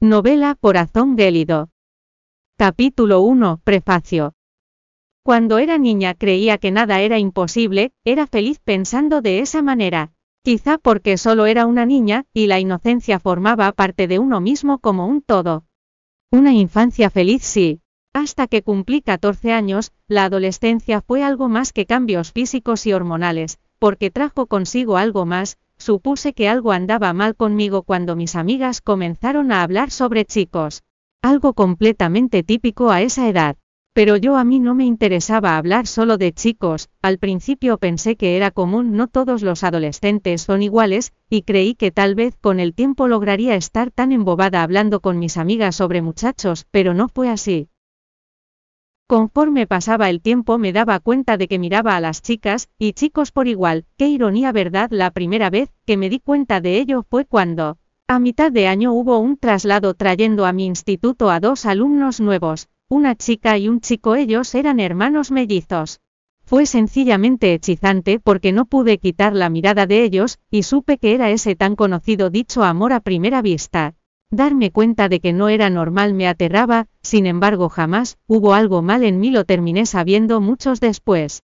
Novela Corazón Gélido. Capítulo 1. Prefacio. Cuando era niña creía que nada era imposible, era feliz pensando de esa manera. Quizá porque solo era una niña, y la inocencia formaba parte de uno mismo como un todo. Una infancia feliz sí. Hasta que cumplí 14 años, la adolescencia fue algo más que cambios físicos y hormonales, porque trajo consigo algo más, supuse que algo andaba mal conmigo cuando mis amigas comenzaron a hablar sobre chicos. Algo completamente típico a esa edad. Pero yo a mí no me interesaba hablar solo de chicos, al principio pensé que era común, no todos los adolescentes son iguales, y creí que tal vez con el tiempo lograría estar tan embobada hablando con mis amigas sobre muchachos, pero no fue así. Conforme pasaba el tiempo me daba cuenta de que miraba a las chicas, y chicos por igual, qué ironía verdad la primera vez que me di cuenta de ello fue cuando, a mitad de año hubo un traslado trayendo a mi instituto a dos alumnos nuevos, una chica y un chico ellos eran hermanos mellizos. Fue sencillamente hechizante porque no pude quitar la mirada de ellos, y supe que era ese tan conocido dicho amor a primera vista. Darme cuenta de que no era normal me aterraba, sin embargo jamás hubo algo mal en mí lo terminé sabiendo muchos después.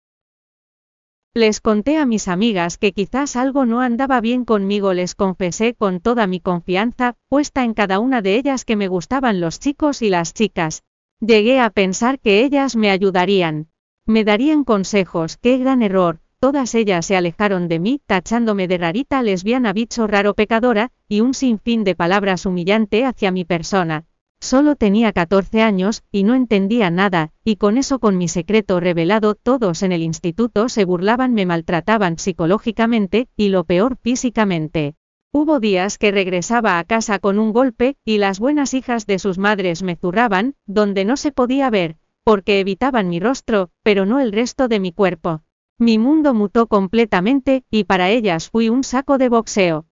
Les conté a mis amigas que quizás algo no andaba bien conmigo, les confesé con toda mi confianza, puesta en cada una de ellas que me gustaban los chicos y las chicas. Llegué a pensar que ellas me ayudarían. Me darían consejos, qué gran error, Todas ellas se alejaron de mí, tachándome de rarita lesbiana bicho raro pecadora, y un sinfín de palabras humillante hacia mi persona. Solo tenía 14 años, y no entendía nada, y con eso con mi secreto revelado todos en el instituto se burlaban, me maltrataban psicológicamente, y lo peor físicamente. Hubo días que regresaba a casa con un golpe, y las buenas hijas de sus madres me zurraban, donde no se podía ver, porque evitaban mi rostro, pero no el resto de mi cuerpo. Mi mundo mutó completamente, y para ellas fui un saco de boxeo.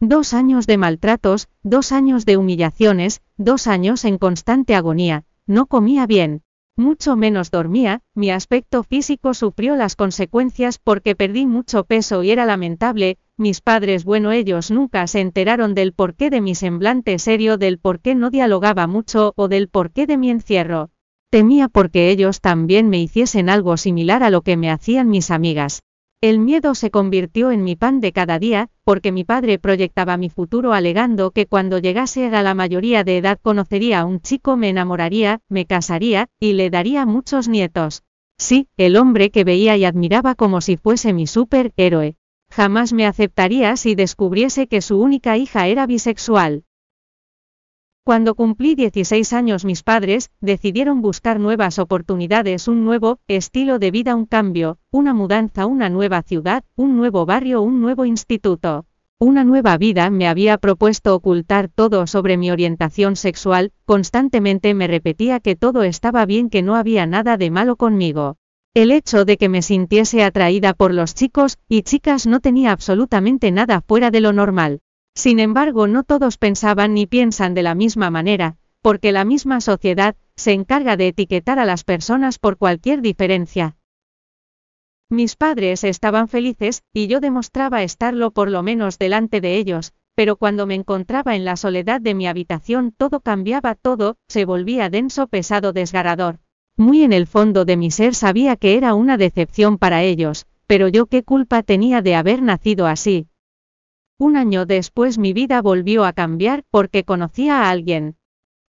Dos años de maltratos, dos años de humillaciones, dos años en constante agonía, no comía bien, mucho menos dormía, mi aspecto físico sufrió las consecuencias porque perdí mucho peso y era lamentable, mis padres bueno ellos nunca se enteraron del porqué de mi semblante serio, del por qué no dialogaba mucho o del porqué de mi encierro. Temía porque ellos también me hiciesen algo similar a lo que me hacían mis amigas. El miedo se convirtió en mi pan de cada día, porque mi padre proyectaba mi futuro alegando que cuando llegase a la mayoría de edad conocería a un chico, me enamoraría, me casaría, y le daría muchos nietos. Sí, el hombre que veía y admiraba como si fuese mi superhéroe. Jamás me aceptaría si descubriese que su única hija era bisexual. Cuando cumplí 16 años mis padres, decidieron buscar nuevas oportunidades, un nuevo estilo de vida, un cambio, una mudanza, una nueva ciudad, un nuevo barrio, un nuevo instituto. Una nueva vida me había propuesto ocultar todo sobre mi orientación sexual, constantemente me repetía que todo estaba bien, que no había nada de malo conmigo. El hecho de que me sintiese atraída por los chicos y chicas no tenía absolutamente nada fuera de lo normal. Sin embargo, no todos pensaban ni piensan de la misma manera, porque la misma sociedad se encarga de etiquetar a las personas por cualquier diferencia. Mis padres estaban felices, y yo demostraba estarlo por lo menos delante de ellos, pero cuando me encontraba en la soledad de mi habitación todo cambiaba, todo, se volvía denso, pesado, desgarrador. Muy en el fondo de mi ser sabía que era una decepción para ellos, pero yo qué culpa tenía de haber nacido así, un año después mi vida volvió a cambiar porque conocía a alguien.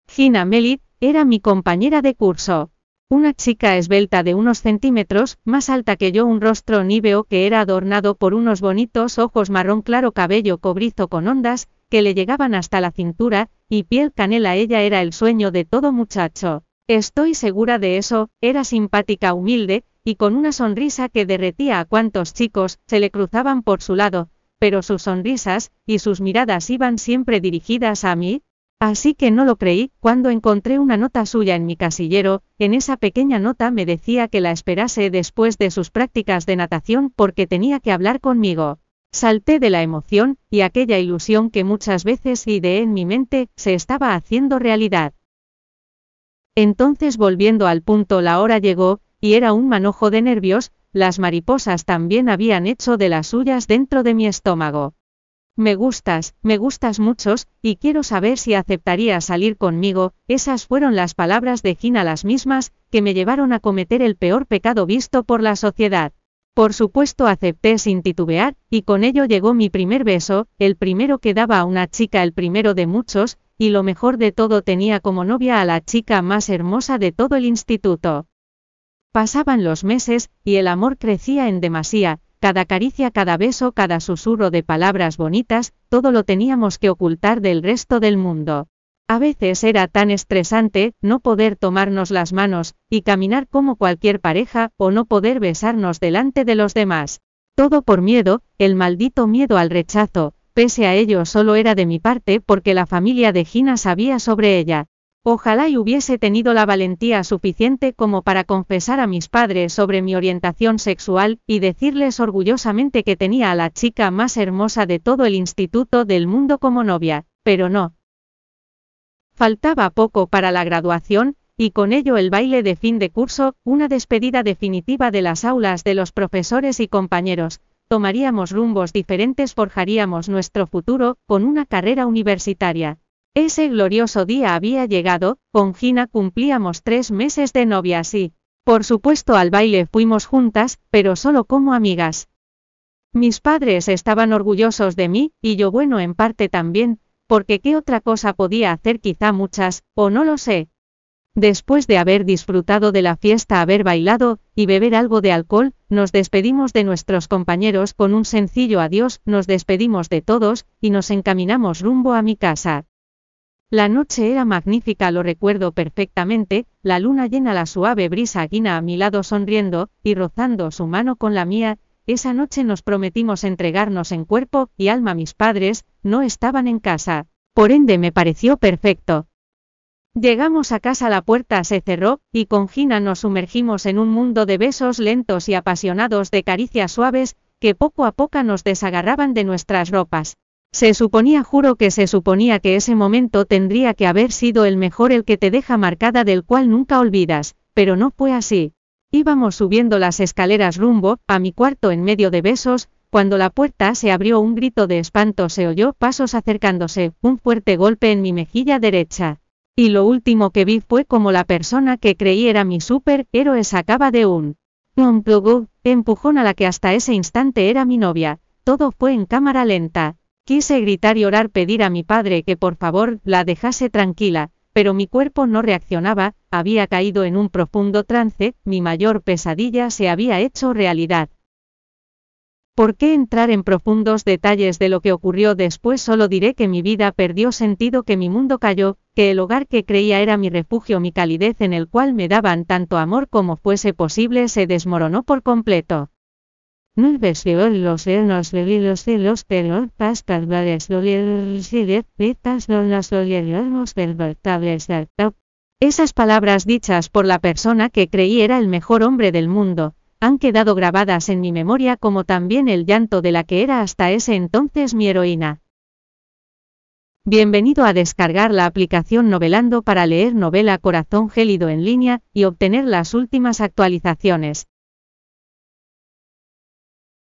Gina Melit, era mi compañera de curso. Una chica esbelta de unos centímetros, más alta que yo, un rostro níveo que era adornado por unos bonitos ojos marrón claro, cabello cobrizo con ondas, que le llegaban hasta la cintura, y piel canela. Ella era el sueño de todo muchacho. Estoy segura de eso, era simpática, humilde, y con una sonrisa que derretía a cuantos chicos se le cruzaban por su lado, pero sus sonrisas y sus miradas iban siempre dirigidas a mí, así que no lo creí, cuando encontré una nota suya en mi casillero, en esa pequeña nota me decía que la esperase después de sus prácticas de natación porque tenía que hablar conmigo. Salté de la emoción, y aquella ilusión que muchas veces ideé en mi mente, se estaba haciendo realidad. Entonces volviendo al punto la hora llegó, y era un manojo de nervios, las mariposas también habían hecho de las suyas dentro de mi estómago. Me gustas, me gustas muchos, y quiero saber si aceptarías salir conmigo, esas fueron las palabras de Gina las mismas, que me llevaron a cometer el peor pecado visto por la sociedad. Por supuesto acepté sin titubear, y con ello llegó mi primer beso, el primero que daba a una chica el primero de muchos, y lo mejor de todo tenía como novia a la chica más hermosa de todo el instituto. Pasaban los meses, y el amor crecía en demasía, cada caricia, cada beso, cada susurro de palabras bonitas, todo lo teníamos que ocultar del resto del mundo. A veces era tan estresante no poder tomarnos las manos y caminar como cualquier pareja o no poder besarnos delante de los demás. Todo por miedo, el maldito miedo al rechazo, pese a ello solo era de mi parte porque la familia de Gina sabía sobre ella. Ojalá y hubiese tenido la valentía suficiente como para confesar a mis padres sobre mi orientación sexual y decirles orgullosamente que tenía a la chica más hermosa de todo el instituto del mundo como novia, pero no. Faltaba poco para la graduación, y con ello el baile de fin de curso, una despedida definitiva de las aulas de los profesores y compañeros, tomaríamos rumbos diferentes, forjaríamos nuestro futuro, con una carrera universitaria. Ese glorioso día había llegado, con Gina cumplíamos tres meses de novias y, por supuesto al baile fuimos juntas, pero solo como amigas. Mis padres estaban orgullosos de mí, y yo bueno en parte también, porque qué otra cosa podía hacer quizá muchas, o no lo sé. Después de haber disfrutado de la fiesta, haber bailado, y beber algo de alcohol, nos despedimos de nuestros compañeros con un sencillo adiós, nos despedimos de todos, y nos encaminamos rumbo a mi casa. La noche era magnífica, lo recuerdo perfectamente, la luna llena la suave brisa guina a mi lado sonriendo, y rozando su mano con la mía, esa noche nos prometimos entregarnos en cuerpo y alma mis padres, no estaban en casa, por ende me pareció perfecto. Llegamos a casa, la puerta se cerró, y con Gina nos sumergimos en un mundo de besos lentos y apasionados de caricias suaves, que poco a poco nos desagarraban de nuestras ropas. Se suponía, juro que se suponía que ese momento tendría que haber sido el mejor, el que te deja marcada, del cual nunca olvidas, pero no fue así. Íbamos subiendo las escaleras rumbo a mi cuarto en medio de besos, cuando la puerta se abrió un grito de espanto se oyó pasos acercándose, un fuerte golpe en mi mejilla derecha. Y lo último que vi fue como la persona que creí era mi superhéroe sacaba de un empujón a la que hasta ese instante era mi novia. Todo fue en cámara lenta. Quise gritar y orar pedir a mi padre que por favor la dejase tranquila, pero mi cuerpo no reaccionaba, había caído en un profundo trance, mi mayor pesadilla se había hecho realidad. ¿Por qué entrar en profundos detalles de lo que ocurrió después? Solo diré que mi vida perdió sentido, que mi mundo cayó, que el hogar que creía era mi refugio, mi calidez en el cual me daban tanto amor como fuese posible se desmoronó por completo. Esas palabras dichas por la persona que creí era el mejor hombre del mundo, han quedado grabadas en mi memoria como también el llanto de la que era hasta ese entonces mi heroína. Bienvenido a descargar la aplicación Novelando para leer novela Corazón Gélido en línea y obtener las últimas actualizaciones.